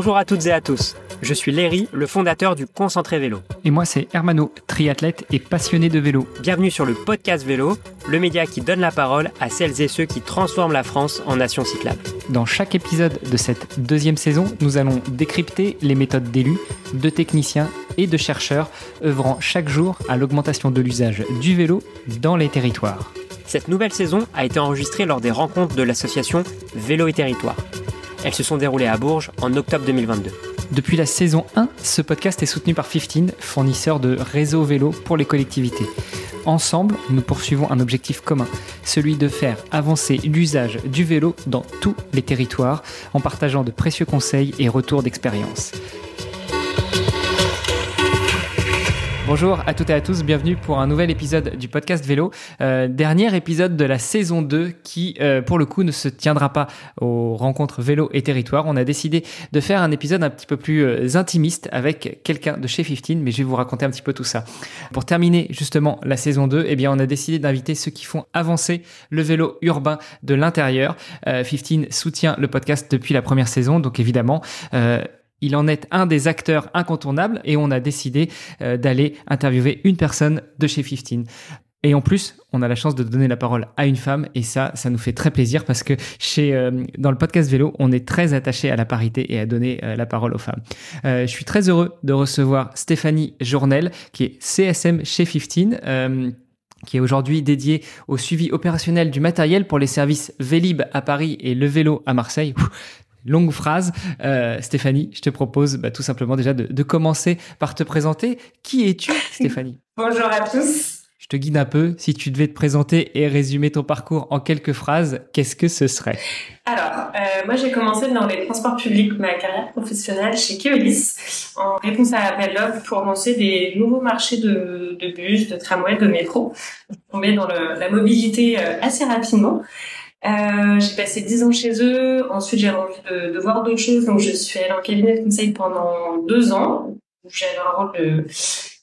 Bonjour à toutes et à tous. Je suis Léry, le fondateur du Concentré Vélo. Et moi, c'est Hermano, triathlète et passionné de vélo. Bienvenue sur le podcast Vélo, le média qui donne la parole à celles et ceux qui transforment la France en nation cyclable. Dans chaque épisode de cette deuxième saison, nous allons décrypter les méthodes d'élus, de techniciens et de chercheurs œuvrant chaque jour à l'augmentation de l'usage du vélo dans les territoires. Cette nouvelle saison a été enregistrée lors des rencontres de l'association Vélo et Territoire. Elles se sont déroulées à Bourges en octobre 2022. Depuis la saison 1, ce podcast est soutenu par 15, fournisseur de réseau vélo pour les collectivités. Ensemble, nous poursuivons un objectif commun, celui de faire avancer l'usage du vélo dans tous les territoires en partageant de précieux conseils et retours d'expérience. Bonjour à toutes et à tous, bienvenue pour un nouvel épisode du podcast vélo. Euh, dernier épisode de la saison 2 qui, euh, pour le coup, ne se tiendra pas aux rencontres vélo et territoire. On a décidé de faire un épisode un petit peu plus euh, intimiste avec quelqu'un de chez 15, mais je vais vous raconter un petit peu tout ça. Pour terminer justement la saison 2, eh bien, on a décidé d'inviter ceux qui font avancer le vélo urbain de l'intérieur. 15 soutient le podcast depuis la première saison, donc évidemment, il en est un des acteurs incontournables et on a décidé euh, d'aller interviewer une personne de chez 15. Et en plus, on a la chance de donner la parole à une femme et ça, ça nous fait très plaisir parce que euh, dans le podcast vélo, on est très attaché à la parité et à donner euh, la parole aux femmes. je suis très heureux de recevoir Stéphanie Journel, qui est CSM chez 15 qui est aujourd'hui dédiée au suivi opérationnel du matériel pour les services Vélib à Paris et Le Vélo à Marseille longue phrase. Euh, Stéphanie, je te propose bah, tout simplement déjà de, commencer par te présenter. Qui es-tu, Stéphanie? Bonjour à tous. Je te guide un peu. Si tu devais te présenter et résumer ton parcours en quelques phrases, qu'est-ce que ce serait? Alors, euh, moi j'ai commencé dans les transports publics ma carrière professionnelle chez Keolis en réponse à l'appel d'offres pour lancer des nouveaux marchés de, bus, de tramway, de métro. Je suis tombée dans la mobilité euh, assez rapidement. Euh, j'ai passé dix ans chez eux. Ensuite, j'ai envie de, de voir d'autres choses. Donc, je suis allée en cabinet de conseil pendant deux ans. J'avais un rôle de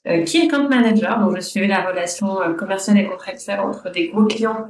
euh, key account manager. Donc, je suivais la relation euh, commerciale et contractuelle entre des gros clients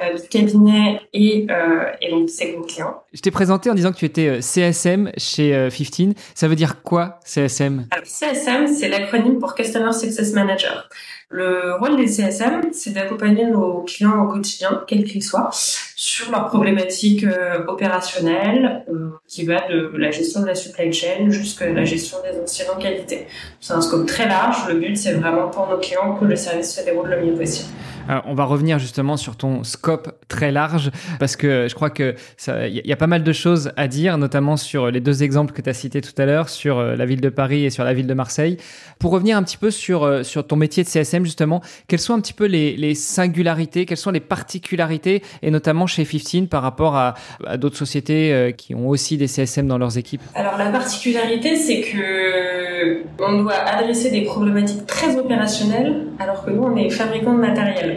du cabinet et, euh, et donc ces gros clients. Je t'ai présenté en disant que tu étais euh, CSM chez 15. Ça veut dire quoi, CSM Alors, CSM, c'est l'acronyme pour Customer Success Manager. Le rôle des CSM, c'est d'accompagner nos clients au quotidien, quels qu'ils soient, sur leurs problématiques euh, opérationnelles, euh, qui va de la gestion de la supply chain jusqu'à la gestion des incidents qualité. C'est un scope très large. Le but, c'est vraiment pour nos clients que le service se déroule le mieux possible. Alors, on va revenir justement sur ton scope très large parce que je crois que il y a pas mal de choses à dire, notamment sur les deux exemples que tu as cités tout à l'heure, sur euh, la ville de Paris et sur la ville de Marseille. Pour revenir un petit peu sur, sur ton métier de CSM, justement, quelles sont un petit peu les, singularités, quelles sont les particularités, et notamment chez 15 par rapport à, à d'autres sociétés euh, qui ont aussi des CSM dans leurs équipes? Alors la particularité, c'est que on doit adresser des problématiques très opérationnelles, alors que nous, on est fabricant de matériel.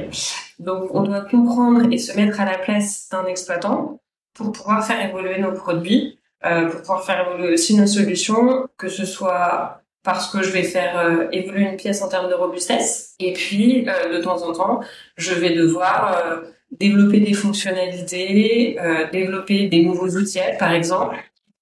Donc on doit comprendre et se mettre à la place d'un exploitant pour pouvoir faire évoluer nos produits, euh, pour pouvoir faire évoluer aussi nos solutions, que ce soit parce que je vais faire euh, évoluer une pièce en termes de robustesse. Et puis, euh, de temps en temps, je vais devoir développer des fonctionnalités, développer des nouveaux outils, par exemple,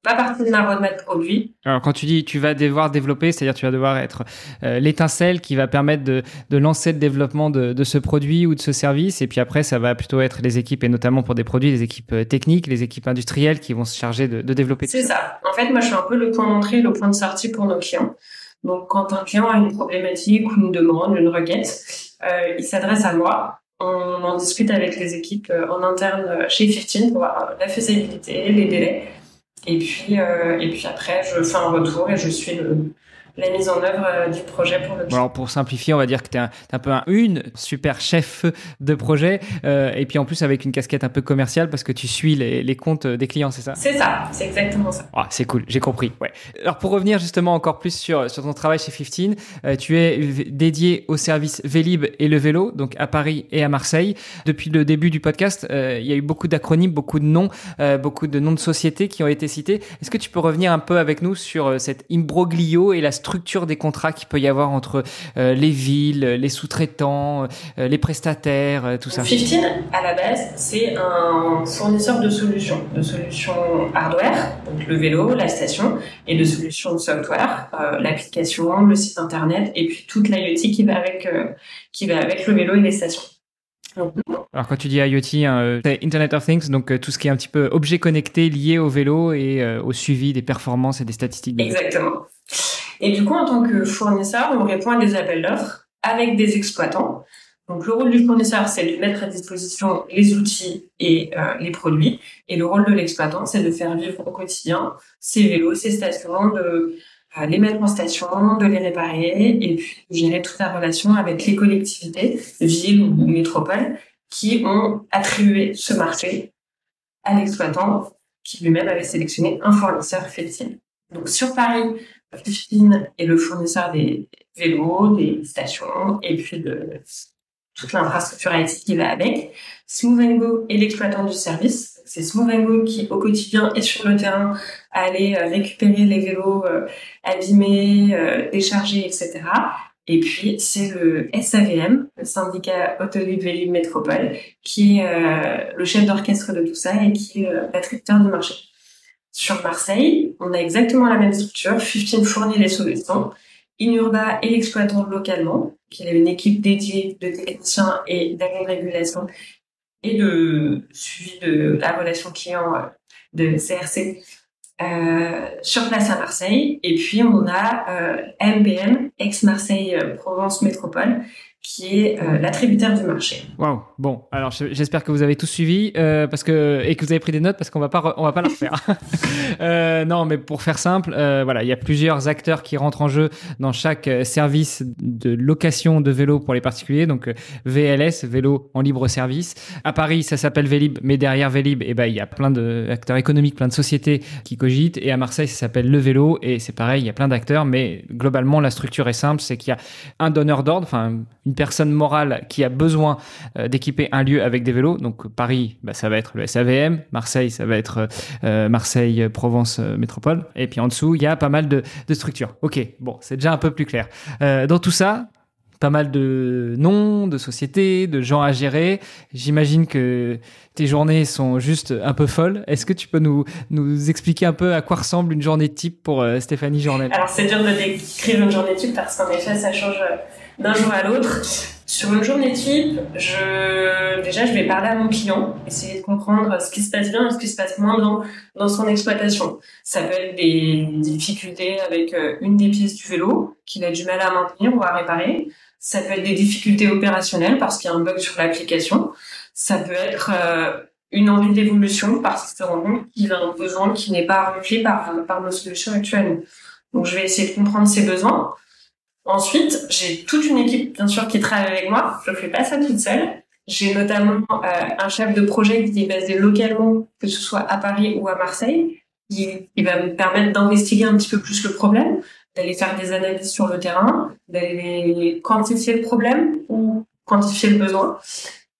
pas partie de ma roadmap produit. Alors quand tu dis tu vas devoir développer, c'est-à-dire tu vas devoir être l'étincelle qui va permettre de, de lancer le développement de, de, ce produit ou de ce service, et puis après ça va plutôt être les équipes, et notamment pour des produits, les équipes techniques, les équipes industrielles qui vont se charger de, de développer. C'est ça. En fait, moi je suis un peu le point d'entrée, le point de sortie pour nos clients. Donc, quand un client a une problématique ou une demande, une requête, euh, il s'adresse à moi. On en discute avec les équipes euh, en interne euh, chez 15 pour voir la faisabilité, les délais. Et puis, euh, et puis après, je fais un retour et je suis le, la mise en œuvre euh, du projet pour le Alors pour simplifier, on va dire que tu es, un peu un, une super chef de projet euh, et puis en plus avec une casquette un peu commerciale parce que tu suis les, les comptes des clients, c'est ça? C'est ça, c'est exactement ça. Ah, c'est cool, j'ai compris. Ouais. Alors pour revenir justement encore plus sur, sur ton travail chez 15, euh, tu es dédié au service Vélib et le vélo, donc à Paris et à Marseille. Depuis le début du podcast, euh, il y a eu beaucoup d'acronymes, beaucoup de noms, beaucoup de noms de sociétés qui ont été cités. Est-ce que tu peux revenir un peu avec nous sur cet imbroglio et la structure des contrats qu'il peut y avoir entre les villes, les sous-traitants, les prestataires, tout ça 15, à la base, c'est un fournisseur de solutions, de solutions hardware, donc le vélo, la station, et de solutions software, l'application, le site internet, et puis toute l'IoT qui va avec qui va avec le vélo et les stations. Alors quand tu dis IoT, hein, c'est Internet of Things, donc euh, tout ce qui est un petit peu objet connecté lié au vélo et euh, au suivi des performances et des statistiques. Exactement. Et du coup, en tant que fournisseur, on répond à des appels d'offres avec des exploitants. Donc le rôle du fournisseur, c'est de mettre à disposition les outils et euh, les produits. Et le rôle de l'exploitant, c'est de faire vivre au quotidien ces vélos, ces stations, de les mettre en station, de les réparer et puis de gérer toute la relation avec les collectivités, villes ou métropoles qui ont attribué ce marché à l'exploitant qui lui-même avait sélectionné un fournisseur Fifteen. Donc sur Paris, Fifteen est le fournisseur des vélos, des stations et puis de toute l'infrastructure IT qui va avec. Smooth est l'exploitant du service c'est Smooth qui, au quotidien, est sur le terrain à aller euh, récupérer les vélos euh, abîmés, euh, déchargés, etc. Et puis, c'est le SAVM, le syndicat automobile métropole, qui est le chef d'orchestre de tout ça et qui est l'attracteur du marché. Sur Marseille, on a exactement la même structure. 15 fournit les solutions. Inurba est l'exploitant localement, qui a une équipe dédiée de techniciens et d'agents régulation et de suivi de la relation client euh, de CRC euh, sur place à Marseille. Et puis on a euh, MBM, ex-Marseille euh, Provence Métropole, qui est euh, l'attributaire du marché. Waouh. Bon, alors j'espère que vous avez tous suivi euh, parce que et que vous avez pris des notes parce qu'on va pas on va pas le refaire. euh, non, mais pour faire simple, euh, voilà, il y a plusieurs acteurs qui rentrent en jeu dans chaque service de location de vélo pour les particuliers. Donc VLS, vélo en libre service. À Paris, ça s'appelle Vélib, mais derrière Vélib, et eh ben il y a plein d'acteurs économiques, plein de sociétés qui cogitent. Et à Marseille, ça s'appelle Le Vélo et c'est pareil, il y a plein d'acteurs, mais globalement la structure est simple, c'est qu'il y a un donneur d'ordre, enfin une personne morale qui a besoin euh, d'équiper un lieu avec des vélos, donc Paris, bah, ça va être le SAVM, Marseille, ça va être euh, Marseille, Provence, euh, Métropole, et puis en dessous, il y a pas mal de structures. Ok, bon, c'est déjà un peu plus clair. dans tout ça, pas mal de noms, de sociétés, de gens à gérer. J'imagine que tes journées sont juste un peu folles. Est-ce que tu peux nous, nous expliquer un peu à quoi ressemble une journée type pour Stéphanie Journel? Alors c'est dur de décrire une journée type parce qu'en effet ça change d'un jour à l'autre. Sur une journée type, déjà, je vais parler à mon client, essayer de comprendre ce qui se passe bien et ce qui se passe moins dans, dans son exploitation. Ça peut être des difficultés avec euh, une des pièces du vélo qu'il a du mal à maintenir ou à réparer. Ça peut être des difficultés opérationnelles parce qu'il y a un bug sur l'application. Ça peut être euh, une envie d'évolution parce qu'il se rend compte qu'il a un besoin qui n'est pas rempli par, par nos solutions actuelles. Donc, je vais essayer de comprendre ses besoins Ensuite, j'ai toute une équipe, bien sûr, qui travaille avec moi. Je ne fais pas ça toute seule. J'ai notamment euh, un chef de projet qui est basé localement, que ce soit à Paris ou à Marseille, qui, va me permettre d'investiguer un petit peu plus le problème, d'aller faire des analyses sur le terrain, d'aller quantifier le problème ou quantifier le besoin.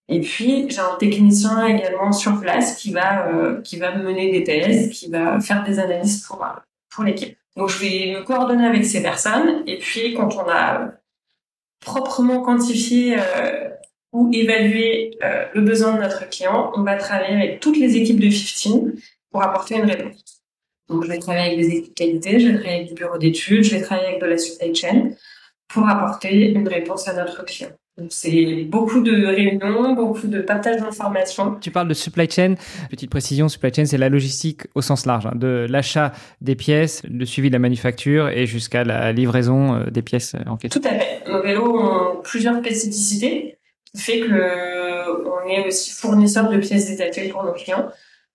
Et puis j'ai un technicien également sur place qui va euh, qui va mener des thèses, qui va faire des analyses pour pour l'équipe. Donc je vais me coordonner avec ces personnes et puis quand on a proprement quantifié euh, ou évalué euh, le besoin de notre client, on va travailler avec toutes les équipes de 15 pour apporter une réponse. Donc je vais travailler avec des équipes qualité, je vais travailler avec du bureau d'études, je vais travailler avec de la supply chain pour apporter une réponse à notre client. C'est beaucoup de réunions, beaucoup de partage d'informations. Tu parles de supply chain. Petite précision, supply chain, c'est la logistique au sens large, hein, de l'achat des pièces, le suivi de la manufacture et jusqu'à la livraison euh, des pièces en question. Tout à fait. Nos vélos ont plusieurs spécificités qui fait que euh, on est aussi fournisseur de pièces détachées pour nos clients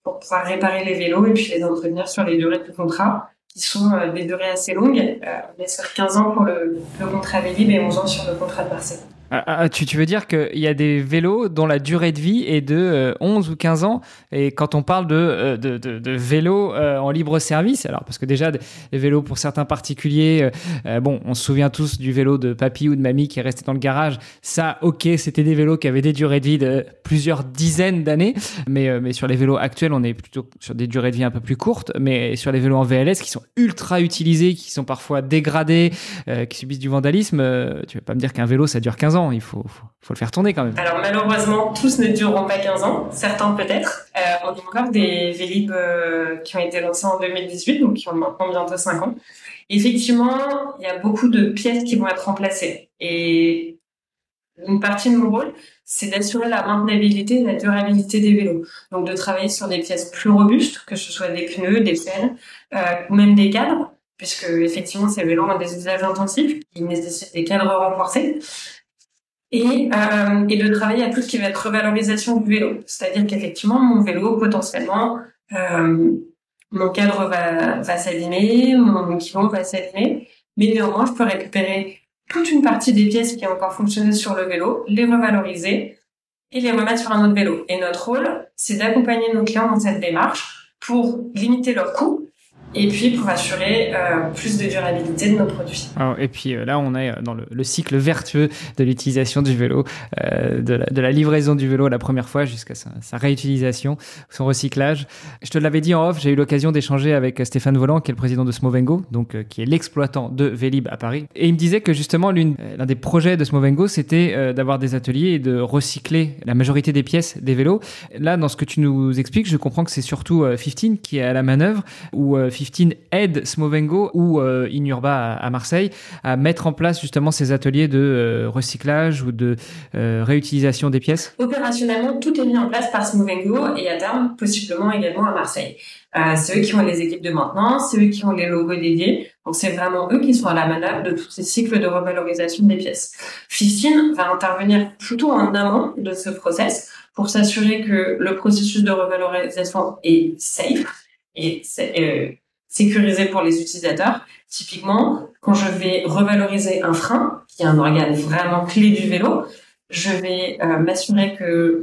pour pouvoir réparer les vélos et puis les entretenir sur les durées de contrat qui sont des durées assez longues. on est sur 15 ans pour le, le contrat Vélib et 11 ans sur le contrat de Marseille. Ah, ah, tu, veux dire qu'il y a des vélos dont la durée de vie est de 11 euh, ou 15 ans? Et quand on parle de, euh, vélos euh, en libre service, alors parce que déjà, les vélos pour certains particuliers, bon, on se souvient tous du vélo de papy ou de mamie qui est resté dans le garage. Ça, ok, c'était des vélos qui avaient des durées de vie de plusieurs dizaines d'années. Mais, mais sur les vélos actuels, on est plutôt sur des durées de vie un peu plus courtes. Mais sur les vélos en VLS qui sont ultra utilisés, qui sont parfois dégradés, qui subissent du vandalisme, tu vas pas me dire qu'un vélo, ça dure 15 ans il faut, faut, le faire tourner quand même. Alors malheureusement, tous ne dureront pas 15 ans, certains peut-être. Euh, on a encore des Vélib euh, qui ont été lancés en 2018, donc qui ont maintenant bientôt 5 ans. Effectivement, il y a beaucoup de pièces qui vont être remplacées. Et une partie de mon rôle, c'est d'assurer la maintenabilité et la durabilité des vélos. Donc de travailler sur des pièces plus robustes, que ce soit des pneus, des pelles, euh, ou même des cadres, puisque effectivement ces vélos ont des usages intensifs qui nécessitent des cadres renforcés et, euh, et de travailler à tout ce qui va être revalorisation du vélo. C'est-à-dire qu'effectivement, mon vélo, potentiellement, euh, mon cadre va, va s'abîmer, mon équipement va s'abîmer, mais néanmoins, je peux récupérer toute une partie des pièces qui ont encore fonctionné sur le vélo, les revaloriser et les remettre sur un autre vélo. Et notre rôle, c'est d'accompagner nos clients dans cette démarche pour limiter leurs coûts et puis pour assurer euh, plus de durabilité de nos produits. et puis euh, là, on est dans le, le cycle vertueux de l'utilisation du vélo, euh, de, la, de, la, livraison du vélo la première fois jusqu'à sa, sa, réutilisation, son recyclage. Je te l'avais dit en off, j'ai eu l'occasion d'échanger avec Stéphane Volant, qui est le président de Smovengo, donc euh, qui est l'exploitant de Vélib à Paris. Et il me disait que justement, l'un des projets de Smovengo, c'était d'avoir des ateliers et de recycler la majorité des pièces des vélos. Là, dans ce que tu nous expliques, je comprends que c'est surtout 15 qui est à la manœuvre, ou 15 aide Smovengo ou euh, Inurba à, Marseille à mettre en place justement ces ateliers de euh, recyclage ou de euh, réutilisation des pièces? Opérationnellement, tout est mis en place par Smovengo et à terme, possiblement également à Marseille. c'est eux qui ont les équipes de maintenance, c'est eux qui ont les logos dédiés. Donc c'est vraiment eux qui sont à la manœuvre de tous ces cycles de revalorisation des pièces. 15 va intervenir plutôt en amont de ce process pour s'assurer que le processus de revalorisation est safe et sécurisé pour les utilisateurs. Typiquement, quand je vais revaloriser un frein, qui est un organe vraiment clé du vélo, je vais euh, m'assurer que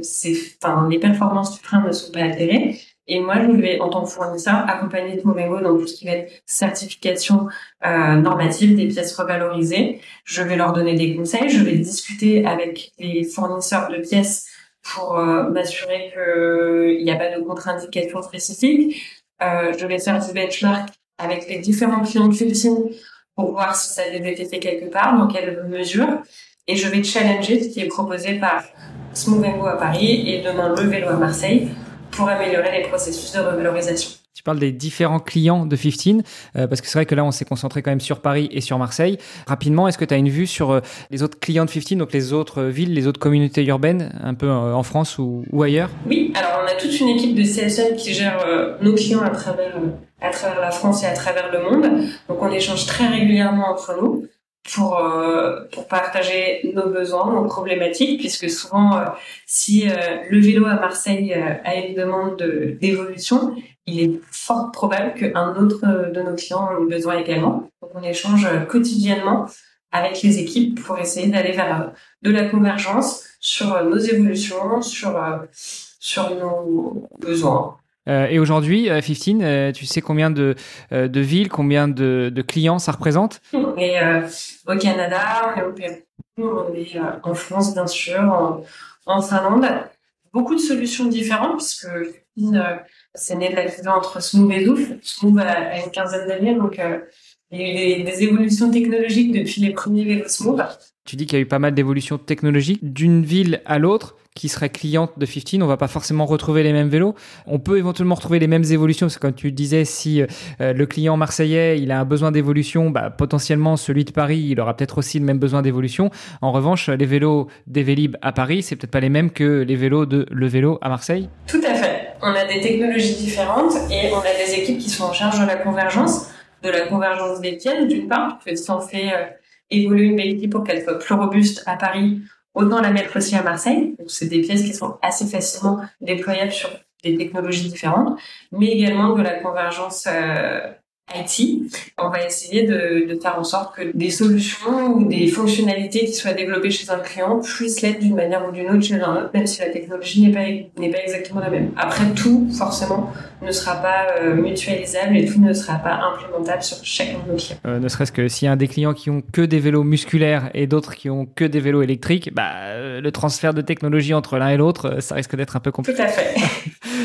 enfin, les performances du frein ne sont pas altérées. Et moi, je vais, en tant que fournisseur, accompagner mon vélo dans tout ce qui va être certification euh, normative des pièces revalorisées. Je vais leur donner des conseils. Je vais discuter avec les fournisseurs de pièces pour euh, m'assurer qu'il n'y a pas de contre-indication spécifique. Euh, je vais faire du benchmark avec les différents clients de Fulcine pour voir si ça a été fait quelque part, dans quelle mesure. Et je vais challenger ce qui est proposé par Smovengo à Paris et demain le vélo à Marseille pour améliorer les processus de revalorisation. Tu parles des différents clients de 15, euh, parce que c'est vrai que là, on s'est concentré quand même sur Paris et sur Marseille. Rapidement, est-ce que tu as une vue sur euh, les autres clients de 15, donc les autres villes, les autres communautés urbaines, un peu euh, en France ou, ou, ailleurs? Oui, alors on a toute une équipe de CSM qui gère nos clients à travers, à travers la France et à travers le monde. Donc on échange très régulièrement entre nous pour pour partager nos besoins, nos problématiques, puisque souvent, si le vélo à Marseille a une demande d'évolution, il est fort probable qu'un autre de nos clients ait besoin également. Donc on échange quotidiennement avec les équipes pour essayer d'aller vers de la convergence sur nos évolutions, sur, sur nos besoins. Euh, et aujourd'hui, 15, euh, euh, tu sais combien de, de villes, combien de, de, clients ça représente? On est au Canada, on est au Pérou, on est en France bien sûr, en, en Finlande. Beaucoup de solutions différentes puisque c'est né de la fusion entre Smooth et Zouf. Smooth a, une quinzaine d'années, donc euh, il y a eu des, évolutions technologiques depuis les premiers vélos Smooth. Tu dis qu'il y a eu pas mal d'évolutions technologiques d'une ville à l'autre qui serait cliente de 15, on va pas forcément retrouver les mêmes vélos. On peut éventuellement retrouver les mêmes évolutions, parce que comme tu disais, si euh, le client marseillais il a un besoin d'évolution, bah, potentiellement celui de Paris, il aura peut-être aussi le même besoin d'évolution. En revanche, les vélos des Vélib à Paris, c'est peut-être pas les mêmes que les vélos de Le Vélo à Marseille. Tout à fait on a des technologies différentes et on a des équipes qui sont en charge de la convergence, de la convergence des pièces d'une part, que si fait euh, évoluer une équipe pour qu'elle soit plus robuste à Paris, autant la mettre aussi à Marseille. Donc c'est des pièces qui sont assez facilement déployables sur des technologies différentes, mais également de la convergence euh, IT. On va essayer de, de, faire en sorte que des solutions ou des fonctionnalités qui soient développées chez un client puissent l'être d'une manière ou d'une autre chez un autre, même si la technologie n'est pas n'est pas exactement la même. Après, tout forcément ne sera pas euh, mutualisable et tout ne sera pas implémentable sur chacun de nos clients. Euh, ne serait-ce que s'il y a des clients qui ont que des vélos musculaires et d'autres qui ont que des vélos électriques, bah, euh, le transfert de technologie entre l'un et l'autre, ça risque d'être un peu compliqué. Tout à fait.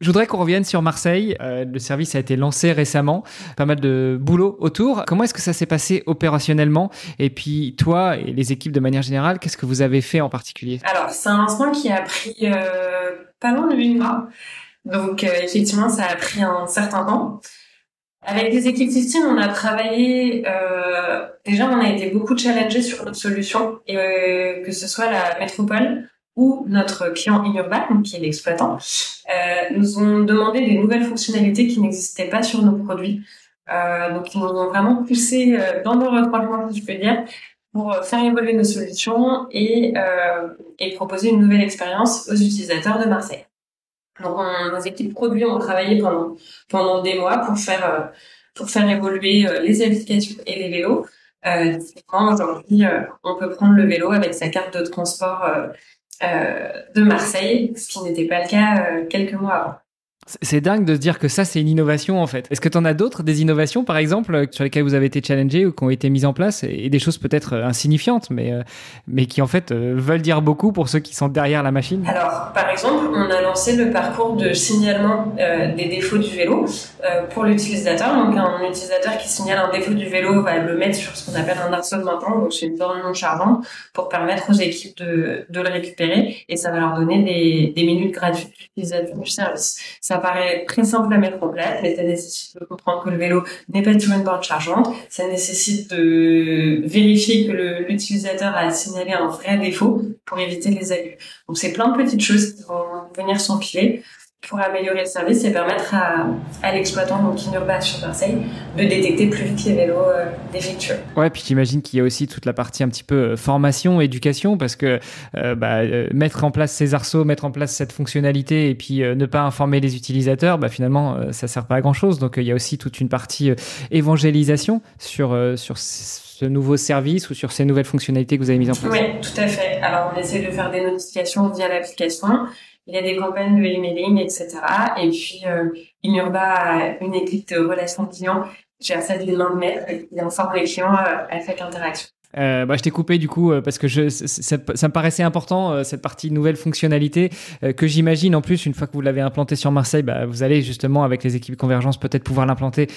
Je voudrais qu'on revienne sur Marseille. le service a été lancé récemment, pas mal de boulot autour. Comment est-ce que ça s'est passé opérationnellement? Et puis toi et les équipes de manière générale, qu'est-ce que vous avez fait en particulier? Alors c'est un instant qui a pris pas loin de 8 mois. Donc euh, effectivement, ça a pris un certain temps. Avec les équipes System, on a travaillé. Euh, déjà, on a été beaucoup challengés sur notre solution, et euh, que ce soit la métropole notre client Inurban, qui est l'exploitant, euh, nous ont demandé des nouvelles fonctionnalités qui n'existaient pas sur nos produits. Euh, donc, ils nous ont vraiment poussé euh, dans nos retranchements, si je peux dire, pour faire évoluer nos solutions et, proposer une nouvelle expérience aux utilisateurs de Marseille. Donc, on, nos équipes produits ont travaillé pendant des mois pour faire évoluer les applications et les vélos. Euh, aujourd'hui, on peut prendre le vélo avec sa carte de transport de Marseille, ce qui n'était pas le cas quelques mois avant. C'est dingue de se dire que ça, c'est une innovation en fait. Est-ce que tu en as d'autres, des innovations par exemple, euh, sur lesquelles vous avez été challengé ou qui ont été mises en place et des choses peut-être euh, insignifiantes, mais, euh, mais qui en fait veulent dire beaucoup pour ceux qui sont derrière la machine? Alors, par exemple, on a lancé le parcours de signalement des défauts du vélo pour l'utilisateur. Donc, un utilisateur qui signale un défaut du vélo va le mettre sur ce qu'on appelle un arceau de maintenant, donc c'est une borne non chargeante, pour permettre aux équipes de, de le récupérer et ça va leur donner des, des minutes gratuites d'utilisation du service. Paraît très simple à mettre en place, mais ça nécessite de comprendre que le vélo n'est pas toujours une borne chargeante. Ça nécessite de vérifier que l'utilisateur a signalé un vrai défaut pour éviter les abus. Donc c'est plein de petites choses qui vont venir s'empiler pour améliorer le service et permettre à, à l'exploitant, donc Inurba sur Marseille, de détecter plus vite les vélos euh, défectueux. Ouais, puis j'imagine qu'il y a aussi toute la partie un petit peu euh, formation, éducation, parce que euh, bah, euh, mettre en place ces arceaux, mettre en place cette fonctionnalité et puis ne pas informer les utilisateurs, bah, finalement, ça sert pas à grand chose. Donc il y a aussi toute une partie évangélisation sur, sur ce nouveau service ou sur ces nouvelles fonctionnalités que vous avez mises en place. Oui, tout à fait. Alors on essaie de faire des notifications via l'application il y a des campagnes de emailing, etc. Et puis, euh, Inurba a une équipe de relations clients, j'ai ça d'une main de maître, qui informe les clients euh, à chaque interaction. Euh, bah, je t'ai coupé du coup euh, parce que je, ça, ça, me paraissait important euh, cette partie nouvelle fonctionnalité euh, que j'imagine en plus une fois que vous l'avez implanté sur Marseille, bah, vous allez justement avec les équipes convergence peut-être pouvoir l'implanter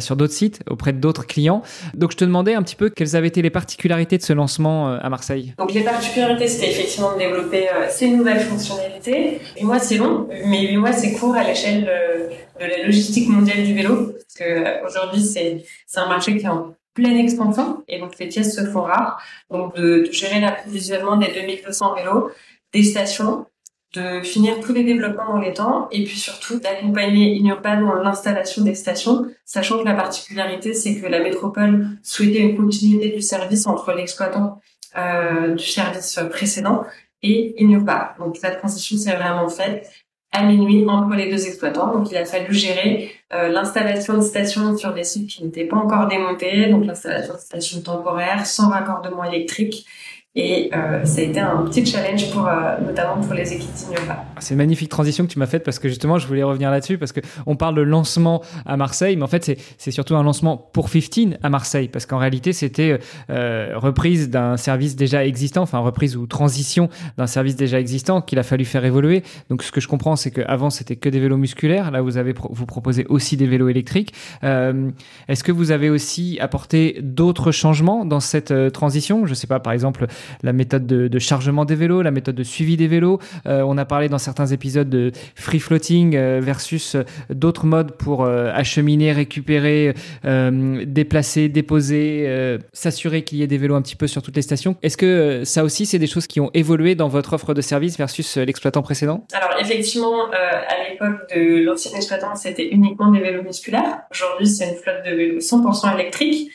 sur d'autres sites auprès d'autres clients. Donc je te demandais un petit peu quelles avaient été les particularités de ce lancement à Marseille. Donc les particularités c'était effectivement de développer ces nouvelles fonctionnalités. Et moi c'est long, mais huit mois c'est court à l'échelle de, la logistique mondiale du vélo parce que aujourd'hui c'est c'est un marché qui est en pleine expansion et donc les pièces se font rares. Donc de, de gérer l'approvisionnement des 2200 vélos, des stations, de finir tous les développements dans les temps et puis surtout d'accompagner Inurban dans l'installation des stations, sachant que la particularité c'est que la métropole souhaitait une continuité du service entre l'exploitant euh, du service précédent et Inurban. Donc la transition s'est vraiment faite à minuit entre les deux exploitants. Donc il a fallu gérer euh, l'installation de stations sur des sites qui n'étaient pas encore démontés, donc l'installation de stations temporaires sans raccordement électrique et euh, ça a été un petit challenge pour euh, notamment pour les équipes d'Innova. C'est une magnifique transition que tu m'as faite parce que justement je voulais revenir là-dessus parce que on parle de lancement à Marseille, mais en fait c'est surtout un lancement pour 15 à Marseille parce qu'en réalité c'était euh, reprise d'un service déjà existant, enfin reprise ou transition d'un service déjà existant qu'il a fallu faire évoluer. Donc ce que je comprends c'est qu'avant c'était que des vélos musculaires, là vous avez vous proposez aussi des vélos électriques. Euh, Est-ce que vous avez aussi apporté d'autres changements dans cette euh, transition? Je sais pas par exemple la méthode de, chargement des vélos, la méthode de suivi des vélos. Euh, on a parlé dans certains épisodes de free floating euh, versus euh, d'autres modes pour acheminer, récupérer, déplacer, déposer, s'assurer qu'il y ait des vélos un petit peu sur toutes les stations. Est-ce que ça aussi, c'est des choses qui ont évolué dans votre offre de service versus l'exploitant précédent? Alors effectivement, à l'époque de l'ancien exploitant, c'était uniquement des vélos musculaires. Aujourd'hui, c'est une flotte de vélos 100% électriques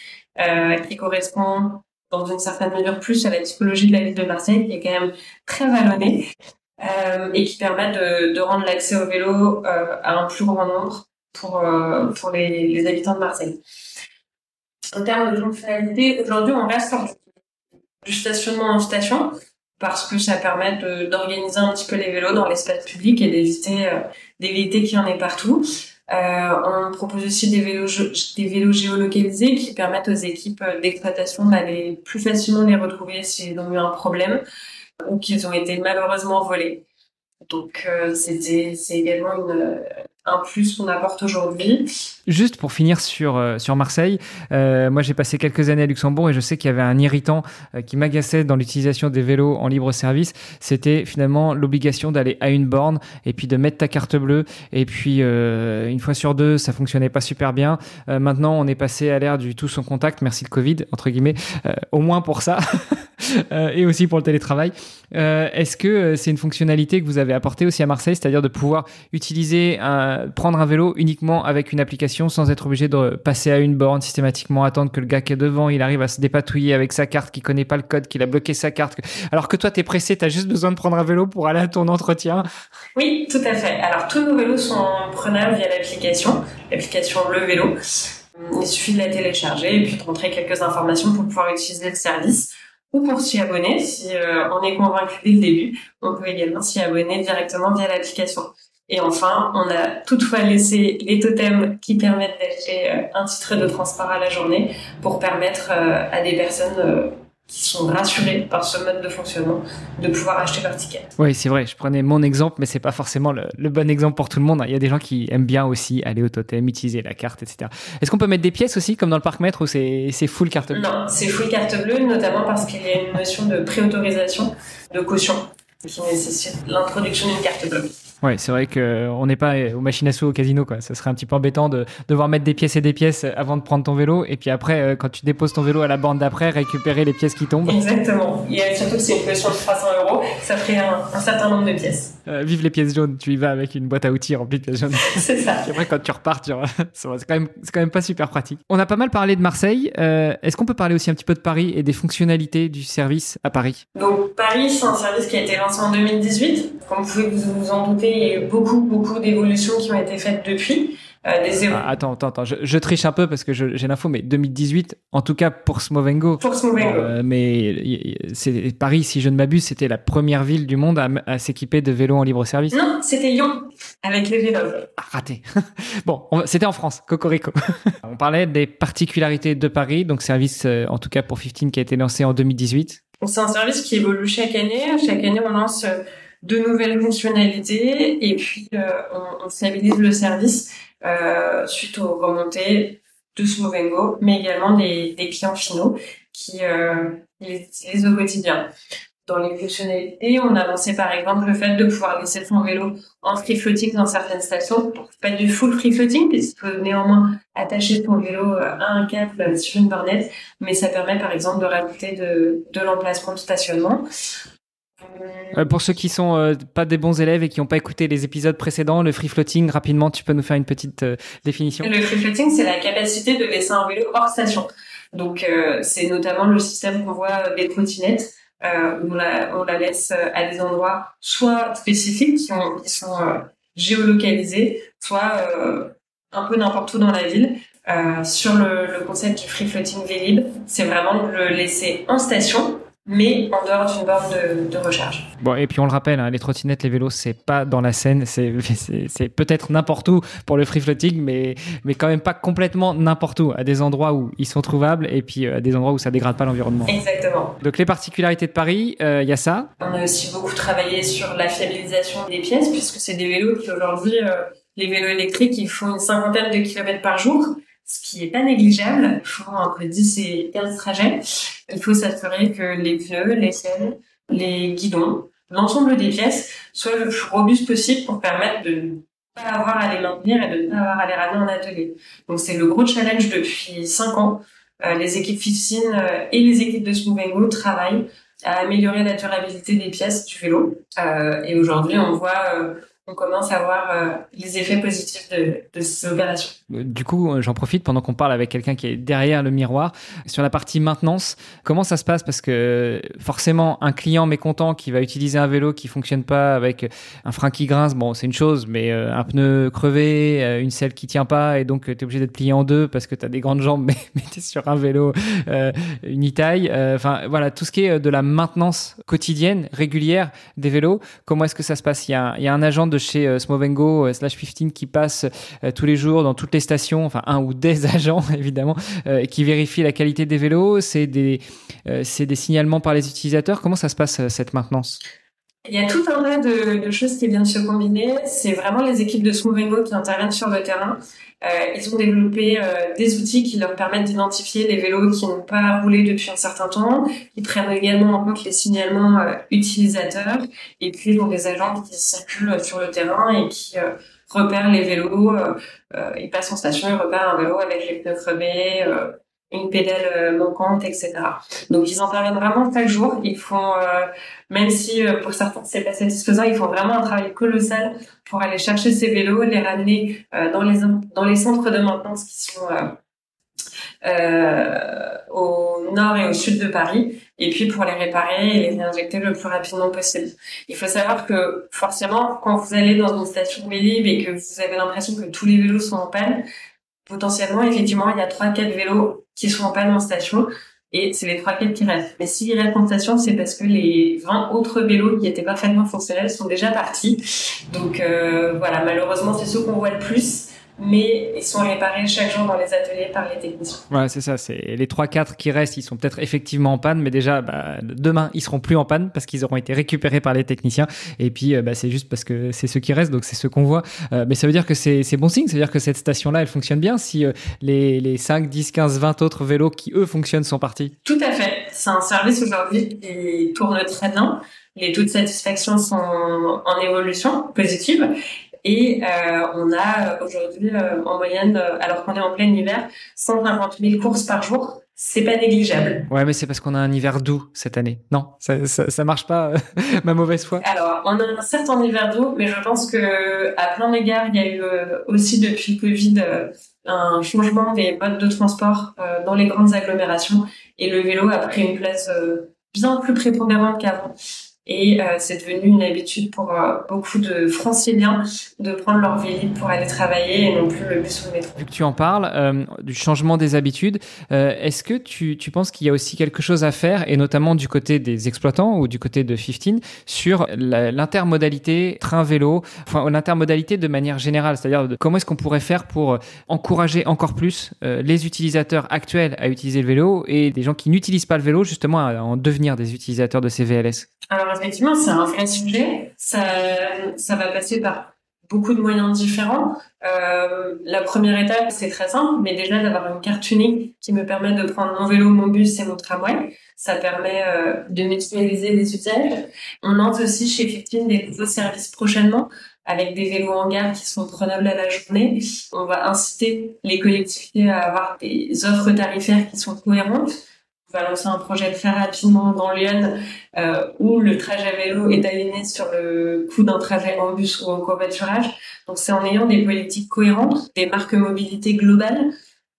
qui correspond dans une certaine mesure plus à la typologie de la ville de Marseille, qui est quand même très vallonnée, euh, et qui permet de, rendre l'accès au vélo euh, à un plus grand nombre pour, pour les, habitants de Marseille. En termes de fonctionnalité, aujourd'hui, on reste du stationnement en station parce que ça permet d'organiser un petit peu les vélos dans l'espace public et d'éviter euh, d'éviter qu'il y en ait partout. Euh, on propose aussi des vélos géolocalisés qui permettent aux équipes d'exploitation d'aller plus facilement les retrouver s'ils ont eu un problème ou qu'ils ont été malheureusement volés. Donc euh, c'est également une un plus qu'on apporte aujourd'hui. Juste pour finir sur, euh, sur Marseille, euh, moi j'ai passé quelques années à Luxembourg et je sais qu'il y avait un irritant euh, qui m'agaçait dans l'utilisation des vélos en libre service. C'était finalement l'obligation d'aller à une borne et puis de mettre ta carte bleue. Et puis une fois sur deux, ça fonctionnait pas super bien. maintenant, on est passé à l'ère du tout son contact, merci le Covid, entre guillemets, au moins pour ça. et aussi pour le télétravail. Est-ce que c'est une fonctionnalité que vous avez apportée aussi à Marseille, c'est-à-dire de pouvoir utiliser prendre un vélo uniquement avec une application sans être obligé de passer à une borne systématiquement, attendre que le gars qui est devant, il arrive à se dépatouiller avec sa carte, qui connaît pas le code, qu'il a bloqué sa carte. Alors que toi, tu es pressé, tu as juste besoin de prendre un vélo pour aller à ton entretien. Oui, tout à fait. Alors tous nos vélos sont prenables via l'application, l'application Le Vélo. Il suffit de la télécharger et puis de rentrer quelques informations pour pouvoir utiliser le service ou pour s'y abonner. Si euh, on est convaincu dès le début, on peut également s'y abonner directement via l'application. Et enfin, on a toutefois laissé les totems qui permettent d'acheter euh, un titre de transport à la journée pour permettre euh, à des personnes qui sont rassurées par ce mode de fonctionnement de pouvoir acheter leur ticket. Oui, c'est vrai. Je prenais mon exemple, mais c'est pas forcément le, bon exemple pour tout le monde. Il y a des gens qui aiment bien aussi aller au totem, utiliser la carte, etc. Est-ce qu'on peut mettre des pièces aussi, comme dans le parc maître, ou c'est full carte bleue? Non, c'est full carte bleue, notamment parce qu'il y a une notion de préautorisation, de caution, qui nécessite l'introduction d'une carte bleue. Ouais, c'est vrai qu'on n'est pas aux machines à sous au casino, quoi. Ça serait un petit peu embêtant de devoir mettre des pièces et des pièces avant de prendre ton vélo, et puis après, euh, quand tu déposes ton vélo à la borne d'après, récupérer les pièces qui tombent. Exactement. Et surtout que c'est une question de 300 euros, ça ferait un, certain nombre de pièces. Euh, vive les pièces jaunes, tu y vas avec une boîte à outils remplie de pièces jaunes. c'est ça. Et après, quand tu repars, tu... c'est quand, même, quand même pas super pratique. On a pas mal parlé de Marseille. Euh, est-ce qu'on peut parler aussi un petit peu de Paris et des fonctionnalités du service à Paris? Donc, Paris, c'est un service qui a été lancé en 2018. Comme vous pouvez vous en douter, il y a eu beaucoup beaucoup d'évolutions qui ont été faites depuis. Euh, des ah, attends, attends, attends, je, triche un peu parce que j'ai l'info, mais 2018, en tout cas pour Smovengo. Pour Smovengo. Euh, mais c'est Paris, si je ne m'abuse, c'était la première ville du monde à, s'équiper de vélos en libre service. Non, c'était Lyon avec les vélos. Ah, raté. bon, c'était en France, Cocorico. on parlait des particularités de Paris, donc service, euh, en tout cas pour 15, qui a été lancé en 2018. C'est un service qui évolue chaque année. Chaque année, on lance de nouvelles fonctionnalités et puis euh, on, on, stabilise le service euh, suite aux remontées de Smovengo, mais également des, des clients finaux qui euh, les utilisent au quotidien. Dans les fonctionnalités, on a lancé par exemple le fait de pouvoir laisser son vélo en free floating dans certaines stations. Pas du full free floating, puisqu'il faut néanmoins attacher son vélo à un câble sur une bornette, mais ça permet par exemple de rajouter de, de l'emplacement de stationnement. Euh, pour ceux qui sont euh, pas des bons élèves et qui n'ont pas écouté les épisodes précédents, le free floating, rapidement, tu peux nous faire une petite euh, définition Le free floating, c'est la capacité de laisser un vélo hors station. Donc, c'est notamment le système qu'on voit des trottinettes. où on la, on la laisse à des endroits soit spécifiques qui, qui sont géolocalisés, soit un peu n'importe où dans la ville. sur le, le concept du free floating Vélib, c'est vraiment de le laisser en station mais en dehors d'une borne de, de, recharge. Bon, et puis on le rappelle, hein, les trottinettes, les vélos, c'est pas dans la Seine, c'est, c'est, peut-être n'importe où pour le free floating, mais, mais quand même pas complètement n'importe où, à des endroits où ils sont trouvables et puis euh, à des endroits où ça dégrade pas l'environnement. Exactement. Donc les particularités de Paris, il euh, y a ça. On a aussi beaucoup travaillé sur la fiabilisation des pièces, puisque c'est des vélos qui aujourd'hui, euh, les vélos électriques, ils font une cinquantaine de kilomètres par jour ce qui est pas négligeable. Faut entre 10 et 15 trajets. Il faut s'assurer que les pneus, les chaînes, les guidons, l'ensemble des pièces soient le plus robuste possible pour permettre de ne pas avoir à les maintenir et de ne pas avoir à les ramener en atelier. Donc c'est le gros challenge depuis 5 ans. Euh, les équipes FIFSIN euh, et les équipes de Smooth travaillent à améliorer la durabilité des pièces du vélo. Euh, et aujourd'hui, on voit on commence à voir euh, les effets positifs de, ces opérations. Du coup, j'en profite pendant qu'on parle avec quelqu'un qui est derrière le miroir. Sur la partie maintenance, comment ça se passe? Parce que forcément, un client mécontent qui va utiliser un vélo qui fonctionne pas avec un frein qui grince, bon, c'est une chose, mais un pneu crevé, une selle qui tient pas, et donc tu es obligé d'être plié en deux parce que tu as des grandes jambes, mais, mais tu es sur un vélo une taille. Enfin, voilà, tout ce qui est de la maintenance quotidienne, régulière des vélos, comment est-ce que ça se passe? Il y, a, il y, a, un agent de chez euh, Smovengo euh, slash 15 qui passe euh, tous les jours dans toutes les stations, enfin un ou des agents évidemment, qui vérifie la qualité des vélos. C'est des, c'est des signalements par les utilisateurs. Comment ça se passe cette maintenance? Il y a tout un tas de, de, choses qui viennent se combiner. C'est vraiment les équipes de Smovengo qui interviennent sur le terrain. Euh, ils ont développé euh, des outils qui leur permettent d'identifier les vélos qui n'ont pas roulé depuis un certain temps. Ils prennent également en compte les signalements euh, utilisateurs. Et puis, ils ont des agents qui circulent sur le terrain et qui repèrent les vélos. ils passent en station, ils repèrent un vélo avec les pneus crevés, une pédale euh, manquante, etc. Donc ils interviennent vraiment chaque jour. Ils font, euh, même si euh, pour certains c'est pas satisfaisant, ils font vraiment un travail colossal pour aller chercher ces vélos, les ramener dans les dans les centres de maintenance qui sont au nord et au sud de Paris, et puis pour les réparer et les réinjecter le plus rapidement possible. Il faut savoir que forcément, quand vous allez dans une station Vélib et que vous avez l'impression que tous les vélos sont en panne, potentiellement, effectivement, il y a trois, quatre vélos qui sont en panne en station et c'est les trois quatre qui restent. Mais s'ils restent en station, c'est parce que les 20 autres vélos qui étaient parfaitement fonctionnels sont déjà partis. Donc euh, voilà, malheureusement, c'est ceux qu'on voit le plus mais ils sont réparés chaque jour dans les ateliers par les techniciens. Ouais, c'est ça. C'est les 3-4 qui restent, ils sont peut-être effectivement en panne, mais déjà, bah, demain, ils seront plus en panne parce qu'ils auront été récupérés par les techniciens. Et puis, euh, bah, c'est juste parce que c'est ceux qui restent, donc c'est ceux qu'on voit. Euh, mais ça veut dire que c'est bon signe, ça veut dire que cette station-là, elle fonctionne bien si euh, les, les 5, 10, 15, 20 autres vélos qui, eux, fonctionnent sont partis. Tout à fait. C'est un service aujourd'hui qui tourne très bien. Les taux de satisfaction sont en évolution positive. Et euh, on a aujourd'hui euh, en moyenne, euh, alors qu'on est en plein hiver, 150 000 courses par jour. C'est pas négligeable. Ouais, mais c'est parce qu'on a un hiver doux cette année. Non, ça, ça, ça marche pas, ma mauvaise foi. Alors, on a un certain hiver doux, mais je pense que à plein égard, il y a eu aussi depuis le Covid un changement des modes de transport dans les grandes agglomérations et le vélo a pris une place bien plus prépondérante qu'avant. Et euh, c'est devenu une habitude pour euh, beaucoup de franciliens de prendre leur vélo pour aller travailler et non plus le bus ou le métro. Vu que tu en parles, euh, du changement des habitudes, est-ce que tu, tu penses qu'il y a aussi quelque chose à faire, et notamment du côté des exploitants ou du côté de 15, sur l'intermodalité train-vélo, enfin l'intermodalité de manière générale, c'est-à-dire comment est-ce qu'on pourrait faire pour encourager encore plus les utilisateurs actuels à utiliser le vélo et des gens qui n'utilisent pas le vélo justement à en devenir des utilisateurs de ces VLS alors effectivement, c'est un vrai sujet. Ça, ça va passer par beaucoup de moyens différents. Euh, la première étape, c'est très simple, mais déjà d'avoir une carte unique qui me permet de prendre mon vélo, mon bus et mon tramway. Ça permet euh, de mutualiser les usages. On lance aussi chez 15 des nouveaux services prochainement avec des vélos en gare qui sont prenables à la journée. On va inciter les collectivités à avoir des offres tarifaires qui sont cohérentes on va lancer un projet très rapidement dans Lyon euh, où le trajet à vélo est aligné sur le coût d'un trajet en bus ou en covoiturage. Donc c'est en ayant des politiques cohérentes, des marques mobilité globales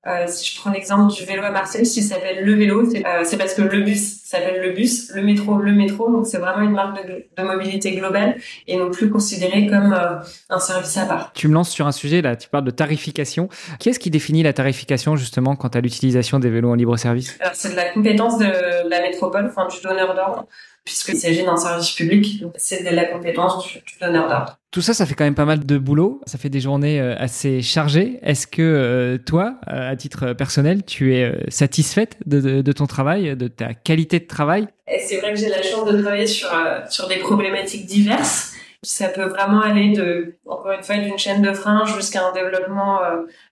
euh, si je prends l'exemple du vélo à Marseille, s'il s'appelle le vélo, c'est euh, parce que le bus s'appelle le bus, le métro, le métro. Donc c'est vraiment une marque de, de, mobilité globale et non plus considérée comme euh, un service à part. Tu me lances sur un sujet là, tu parles de tarification. Qui est-ce qui définit la tarification justement quant à l'utilisation des vélos en libre service? C'est de la compétence de la métropole, enfin du donneur d'ordre puisqu'il s'agit d'un service public. C'est de la compétence du, donneur d'ordre. Tout ça, ça fait quand même pas mal de boulot. Ça fait des journées euh, assez chargées. Est-ce que euh, toi, euh, à titre personnel, tu es satisfaite de, de, ton travail, de ta qualité de travail? C'est vrai que j'ai la chance de travailler sur, sur des problématiques diverses. Ça peut vraiment aller de, encore une fois, d'une chaîne de frein jusqu'à un développement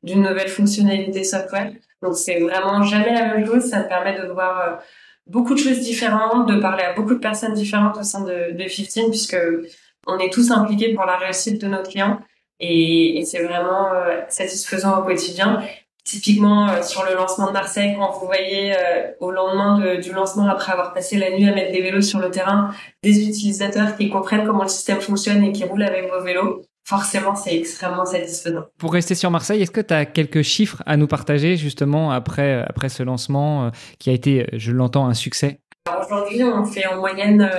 d'une nouvelle fonctionnalité software. Donc c'est vraiment jamais la même chose. Ça me permet de voir beaucoup de choses différentes, de parler à beaucoup de personnes différentes au sein de, de 15, puisque on est tous impliqués pour la réussite de nos clients et, et c'est vraiment euh, satisfaisant au quotidien. Typiquement euh, sur le lancement de Marseille, quand vous voyez euh, au lendemain de, du lancement, après avoir passé la nuit à mettre des vélos sur le terrain, des utilisateurs qui comprennent comment le système fonctionne et qui roulent avec vos vélos, forcément, c'est extrêmement satisfaisant. Pour rester sur Marseille, est-ce que tu as quelques chiffres à nous partager justement après, après ce lancement qui a été, je l'entends, un succès? Aujourd'hui, on fait en moyenne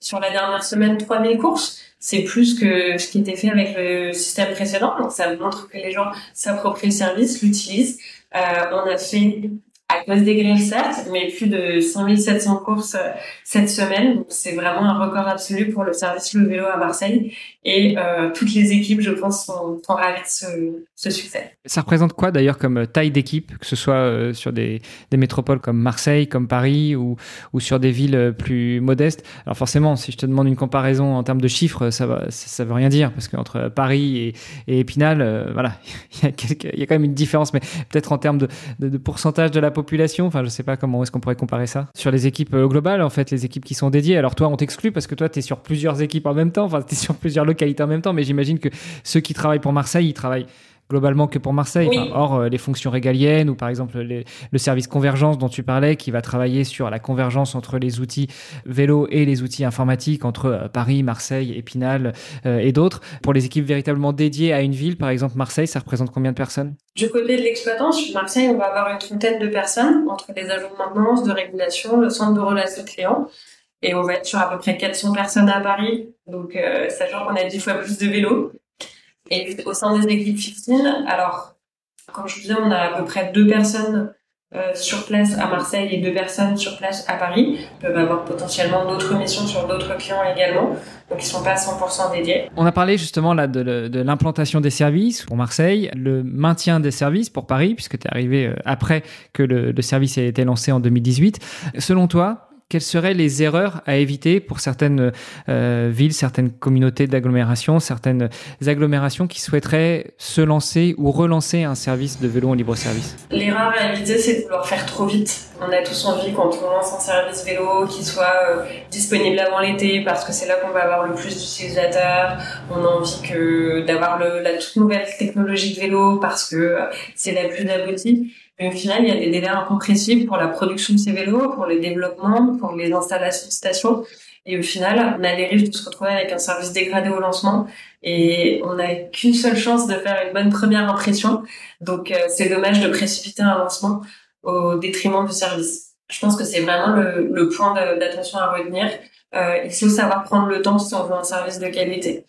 sur la dernière semaine 3000 courses. C'est plus que ce qui était fait avec le système précédent. Donc ça montre que les gens s'approprient le service, l'utilisent. Euh, on a fait à cause des grèves certes, mais plus de 5700 courses euh, cette semaine. C'est vraiment un record absolu pour le service Le Vélo à Marseille. Et euh, toutes les équipes, je pense, sont, sont ravies de ce, succès. Ça représente quoi d'ailleurs comme taille d'équipe, que ce soit euh, sur des, métropoles comme Marseille, comme Paris, ou, sur des villes plus modestes? Alors forcément, si je te demande une comparaison en termes de chiffres, ça ça, veut rien dire, parce qu'entre Paris et, Épinal, euh, voilà, il y, a quand même une différence, mais peut-être en termes de, de pourcentage de la population. Enfin, je sais pas comment est-ce qu'on pourrait comparer ça. Sur les équipes euh, globales, en fait, les équipes qui sont dédiées. Alors toi, on t'exclut parce que toi, tu es sur plusieurs équipes en même temps. Enfin, tu es sur plusieurs localités en même temps. Mais j'imagine que ceux qui travaillent pour Marseille, ils travaillent globalement que pour Marseille. Oui. or, euh, les fonctions régaliennes ou par exemple les, le service convergence dont tu parlais, qui va travailler sur la convergence entre les outils vélo et les outils informatiques entre euh, Paris, Marseille, Épinal euh, et d'autres. Pour les équipes véritablement dédiées à une ville, par exemple Marseille, ça représente combien de personnes? Du côté de l'exploitant, sur Marseille, on va avoir une trentaine de personnes entre les agents de maintenance, de régulation, le centre de relations clients. Et on va être sur à peu près 400 personnes à Paris, donc euh, sachant qu'on a 10 fois plus de vélos. Et au sein des équipes 15, alors, comme je vous disais, on a à peu près deux personnes euh, sur place à Marseille et deux personnes sur place à Paris. Ils peuvent avoir potentiellement d'autres missions sur d'autres clients également. Donc, ils sont pas 100% dédiés. On a parlé justement là de, l'implantation des services pour Marseille, le maintien des services pour Paris, puisque tu es arrivé euh, après que le service ait été lancé en 2018. Selon toi, quelles seraient les erreurs à éviter pour certaines euh, villes, certaines communautés d'agglomération, certaines agglomérations qui souhaiteraient se lancer ou relancer un service de vélo en libre service? L'erreur à éviter, c'est de vouloir faire trop vite. On a tous envie, quand on lance un service vélo, qu'il soit euh, disponible avant l'été, parce que c'est là qu'on va avoir le plus d'utilisateurs. On a envie que d'avoir la toute nouvelle technologie de vélo, parce que euh, c'est la plus aboutie. Mais au final, il y a des délais incompressibles pour la production de ces vélos, pour le développement, pour les installations de stations. Et au final, on a les risques de se retrouver avec un service dégradé au lancement et on n'a qu'une seule chance de faire une bonne première impression. Donc, euh, c'est dommage de précipiter un lancement au détriment du service. Je pense que c'est vraiment le, le point d'attention à retenir. Euh, il faut savoir prendre le temps si on veut un service de qualité.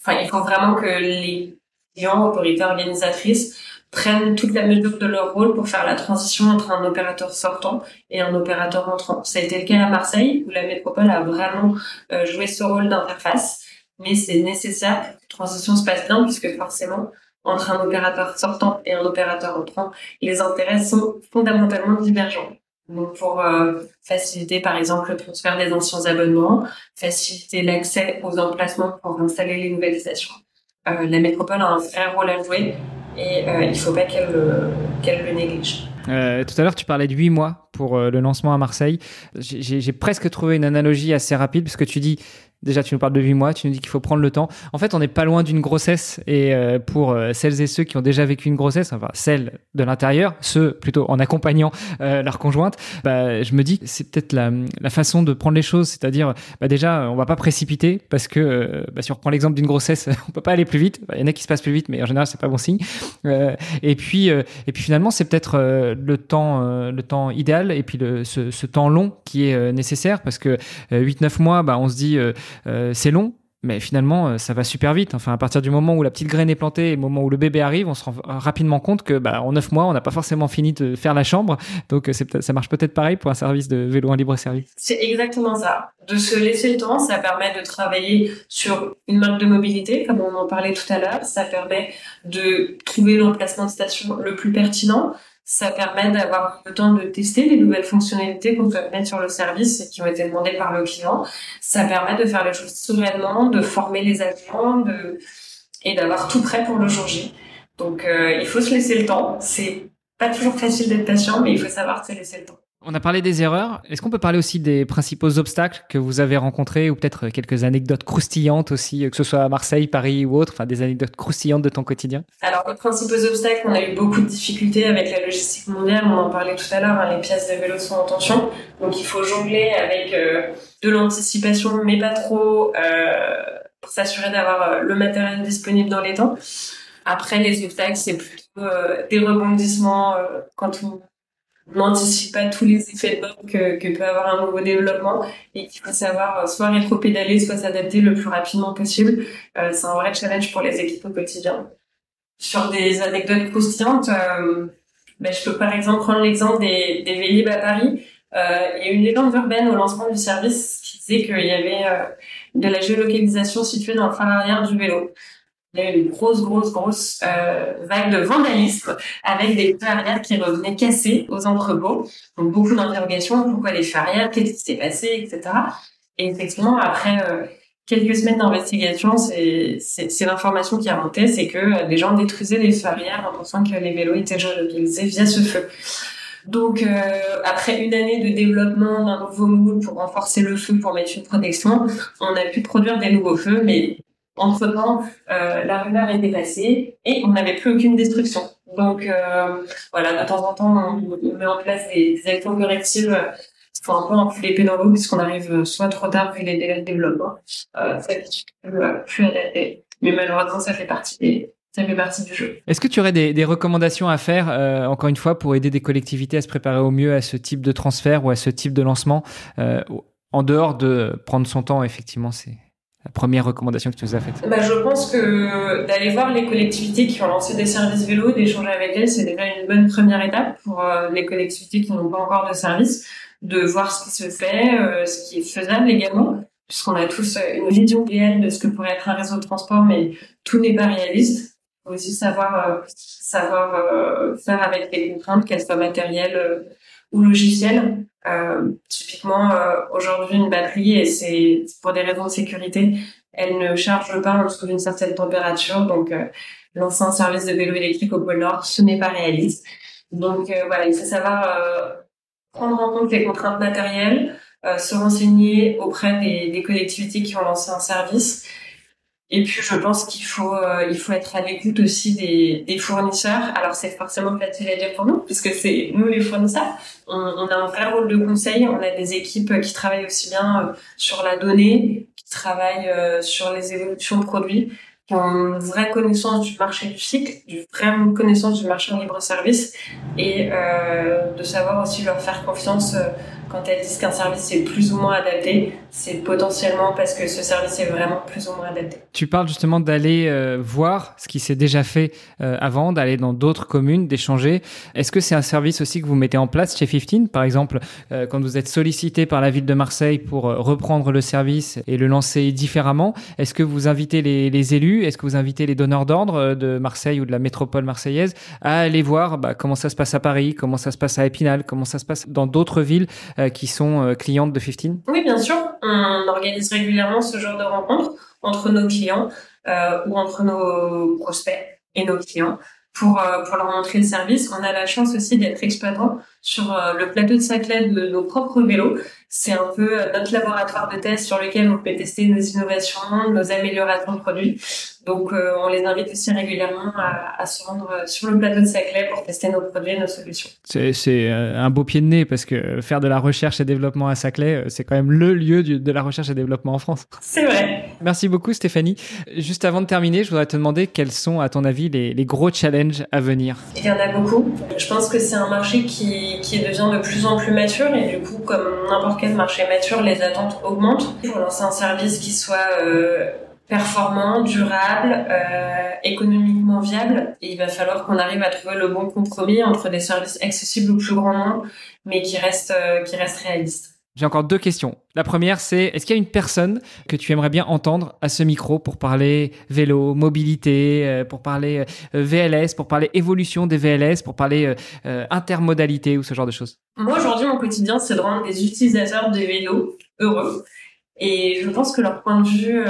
Enfin, il faut vraiment que les clients, autorités organisatrices, prennent toute la mesure de leur rôle pour faire la transition entre un opérateur sortant et un opérateur entrant. Ça a été le cas à Marseille, où la métropole a vraiment euh, joué ce rôle d'interface, mais c'est nécessaire que la transition se passe bien, puisque forcément, entre un opérateur sortant et un opérateur entrant, les intérêts sont fondamentalement divergents. Donc pour euh, faciliter par exemple le transfert des anciens abonnements, faciliter l'accès aux emplacements pour installer les nouvelles stations, euh, la métropole a un vrai rôle à jouer et euh, il ne faut pas qu'elle qu'elle le néglige. Euh, tout à l'heure, tu parlais de 8 mois pour euh, le lancement à Marseille. J'ai presque trouvé une analogie assez rapide parce que tu dis Déjà, tu nous parles de 8 mois, tu nous dis qu'il faut prendre le temps. En fait, on n'est pas loin d'une grossesse. Et euh, pour euh, celles et ceux qui ont déjà vécu une grossesse, enfin, celles de l'intérieur, ceux plutôt en accompagnant leur conjointe, bah, je me dis c'est peut-être la, façon de prendre les choses. C'est-à-dire, bah, déjà, on va pas précipiter parce que bah, si on reprend l'exemple d'une grossesse, on peut pas aller plus vite. Il y en a qui se passent plus vite, mais en général, c'est pas bon signe. Et puis, et puis finalement, c'est peut-être le temps, le temps idéal et puis le, ce, temps long qui est nécessaire parce que 8-9 mois, bah, on se dit, euh, c'est long, mais finalement, euh, ça va super vite. Enfin, à partir du moment où la petite graine est plantée et le moment où le bébé arrive, on se rend rapidement compte que, bah, en neuf mois, on n'a pas forcément fini de faire la chambre. Donc, ça marche peut-être pareil pour un service de vélo en libre service. C'est exactement ça. De se laisser le temps, ça permet de travailler sur une marque de mobilité, comme on en parlait tout à l'heure. Ça permet de trouver l'emplacement de station le plus pertinent ça permet d'avoir le temps de tester les nouvelles fonctionnalités qu'on peut mettre sur le service et qui ont été demandées par le client. Ça permet de faire les choses sereinement, de former les agents, de et d'avoir tout prêt pour le jour J. Donc euh, il faut se laisser le temps. C'est pas toujours facile d'être patient, mais il faut savoir se laisser le temps. On a parlé des erreurs. Est-ce qu'on peut parler aussi des principaux obstacles que vous avez rencontrés ou peut-être quelques anecdotes croustillantes aussi, que ce soit à Marseille, Paris ou autre, enfin des anecdotes croustillantes de ton quotidien? Alors, les principaux obstacles, on a eu beaucoup de difficultés avec la logistique mondiale, on en parlait tout à l'heure, hein, les pièces de vélo sont en tension, donc il faut jongler avec euh, de l'anticipation, mais pas trop, euh, pour s'assurer d'avoir le matériel disponible dans les temps. Après, les obstacles, c'est plutôt des rebondissements quand on n'anticipe pas tous les effets de bord que, que, peut avoir un nouveau développement et qu'il faut savoir soit rétro-pédaler, soit s'adapter le plus rapidement possible. c'est un vrai challenge pour les équipes au quotidien. Sur des anecdotes croustillantes, ben, je peux par exemple prendre l'exemple des, des Vélib à Paris. Euh, il y a une légende urbaine au lancement du service qui disait qu'il y avait euh, de la géolocalisation située dans le phare arrière du vélo. Il y a eu une grosse, grosse, grosse euh, vague de vandalisme avec des arrière qui revenaient cassés aux entrepôts. Donc beaucoup d'interrogations, pourquoi les arrière, qu'est-ce qui s'est passé, etc. Et effectivement, après euh, quelques semaines d'investigation, c'est, l'information qui a monté, c'est que les gens détruisaient les arrière en pensant que les vélos étaient géolocalisés via ce feu. Donc euh, après une année de développement d'un nouveau moule pour renforcer le feu, pour mettre une protection, on a pu produire des nouveaux feux, mais entre-temps, euh, la rumeur était passée et on n'avait plus aucune destruction. Donc euh, voilà, de temps en temps, on, met en place des, actions correctives faut un peu enfiler les dans l'eau puisqu'on arrive euh, soit trop tard vu les délais de développement, euh, plus, adapté. Mais malheureusement, ça fait partie ça fait partie du jeu. Est-ce que tu aurais des, recommandations à faire, euh, encore une fois, pour aider des collectivités à se préparer au mieux à ce type de transfert ou à ce type de lancement, euh, en dehors de prendre son temps, effectivement, c'est la première recommandation que tu nous as faite bah, Je pense que d'aller voir les collectivités qui ont lancé des services vélo, d'échanger avec elles, c'est déjà une bonne première étape pour euh, les collectivités qui n'ont pas encore de service de voir ce qui se fait, euh, ce qui est faisable également, puisqu'on a tous euh, une vision réelle de ce que pourrait être un réseau de transport, mais tout n'est pas réaliste. Il faut aussi savoir savoir faire avec les contraintes, qu'elles soient matérielles ou logicielles. Typiquement, aujourd'hui, une batterie, et c'est pour des raisons de sécurité, elle ne charge pas en dessous d'une certaine température, donc lancer un service de vélo électrique au pôle Nord, ce n'est pas réaliste. Donc voilà, il faut savoir prendre en compte les contraintes matérielles, euh, se renseigner auprès des, des, collectivités qui ont lancé un service. Et puis je pense qu'il faut euh, il faut être à l'écoute aussi des, des fournisseurs. Alors c'est forcément facile à dire pour nous puisque c'est nous les fournisseurs. On, on, a un vrai rôle de conseil. On a des équipes qui travaillent aussi bien euh, sur la donnée, qui travaillent sur les évolutions de produits qui ont une vraie connaissance du marché du cycle, une vraie connaissance du marché en libre service et euh, de savoir aussi leur faire confiance euh, quand elles disent qu'un service est plus ou moins adapté, c'est potentiellement parce que ce service est vraiment plus ou moins adapté. Tu parles justement d'aller euh, voir ce qui s'est déjà fait euh, avant, d'aller dans d'autres communes, d'échanger. Est-ce que c'est un service aussi que vous mettez en place chez 15 Par exemple, euh, quand vous êtes sollicité par la ville de Marseille pour reprendre le service et le lancer différemment, est-ce que vous invitez les, élus, est-ce que vous invitez les donneurs d'ordre de Marseille ou de la métropole marseillaise à aller voir bah, comment ça se passe à Paris, comment ça se passe à Épinal, comment ça se passe dans d'autres villes qui sont euh, clientes de 15 Oui, bien sûr. On organise régulièrement ce genre de rencontres entre nos clients euh, ou entre nos prospects et nos clients pour, pour leur montrer le service. On a la chance aussi d'être exploitant sur le plateau de Saclay de nos propres vélos. C'est un peu notre laboratoire de test sur lequel on peut tester nos innovations, nos améliorations de produits. Donc, euh, on les invite aussi régulièrement à, à, se rendre euh, sur le plateau de Saclay pour tester nos produits et nos solutions. C'est euh, un beau pied de nez parce que faire de la recherche et développement à Saclay, c'est quand même le lieu de la recherche et développement en France. C'est vrai. Merci beaucoup Stéphanie. Juste avant de terminer, je voudrais te demander quels sont, à ton avis, les, les gros challenges à venir? Il y en a beaucoup. Je pense que c'est un marché qui, qui devient de plus en plus mature et du coup, comme n'importe quel marché mature, les attentes augmentent. Pour lancer un service qui soit euh, performant, durable, euh, économiquement viable. Et il va falloir qu'on arrive à trouver le bon compromis entre des services accessibles au plus grand nombre, mais qui restent, euh, qui restent réalistes. J'ai encore deux questions. La première, c'est est-ce qu'il y a une personne que tu aimerais bien entendre à ce micro pour parler vélo, mobilité, euh, pour parler VLS, pour parler évolution des VLS, pour parler intermodalité ou ce genre de choses? Moi, aujourd'hui, mon quotidien, c'est de rendre des utilisateurs de vélo heureux. Et je pense que leur point de vue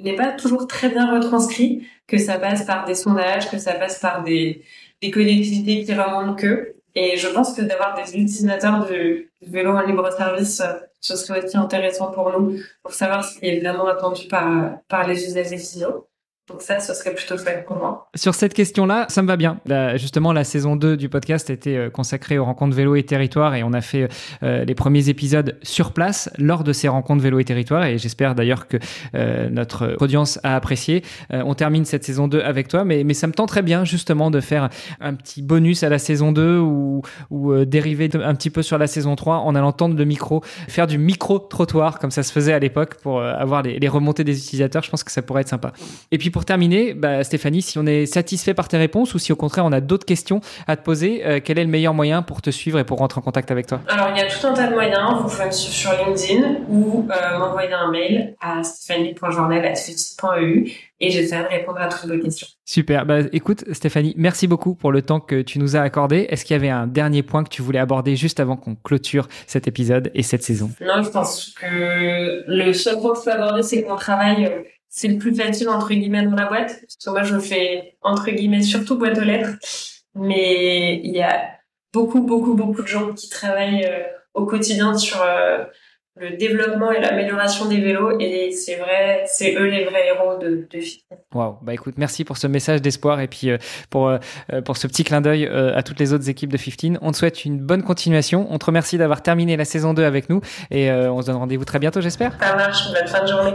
n'est pas toujours très bien retranscrit, que ça passe par des sondages, que ça passe par des, des collectivités qui remontent que. Et je pense que d'avoir des utilisateurs de vélo en libre service, euh, ce serait aussi intéressant pour nous, pour savoir ce qui est vraiment attendu par, par les usagers finaux. Donc ça, ce serait plutôt chouette pour moi. Sur cette question-là, ça me va bien. justement, la saison 2 du podcast était euh, consacrée aux rencontres vélo et territoire et on a fait euh, les premiers épisodes sur place lors de ces rencontres vélo et territoire et j'espère d'ailleurs que euh, notre audience a apprécié. on termine cette saison 2 avec toi, mais, ça me tend très bien justement de faire un petit bonus à la saison 2 ou, ou dériver un petit peu sur la saison 3 en allant tendre le micro, faire du micro-trottoir comme ça se faisait à l'époque pour avoir les, les remontées des utilisateurs. Je pense que ça pourrait être sympa. Et puis pour pour terminer, bah, Stéphanie, si on est satisfait par tes réponses ou si au contraire on a d'autres questions à te poser, euh, quel est le meilleur moyen pour te suivre et pour rentrer en contact avec toi? Alors il y a tout un tas de moyens. Vous pouvez me suivre sur LinkedIn ou euh, m'envoyer un mail à stéphanie.journal.eu et j'essaierai de répondre à toutes vos questions. Super. Bah, écoute, Stéphanie, merci beaucoup pour le temps que tu nous as accordé. Est-ce qu'il y avait un dernier point que tu voulais aborder juste avant qu'on clôture cet épisode et cette saison? Non, je pense que le seul point que je peux aborder, c'est que mon travail euh, c'est le plus facile entre guillemets dans la boîte parce que moi je fais entre guillemets surtout boîte aux lettres. Mais il y a beaucoup beaucoup beaucoup de gens qui travaillent euh, au quotidien sur euh, le développement et l'amélioration des vélos. Et c'est vrai c'est eux les vrais héros de, de Waouh. Bah écoute merci pour ce message d'espoir et puis euh, pour pour ce petit clin d'œil à toutes les autres équipes de 15 on te souhaite une bonne continuation. On te remercie d'avoir terminé la saison 2 avec nous et on se donne rendez-vous très bientôt j'espère. Ça marche. Bonne fin de journée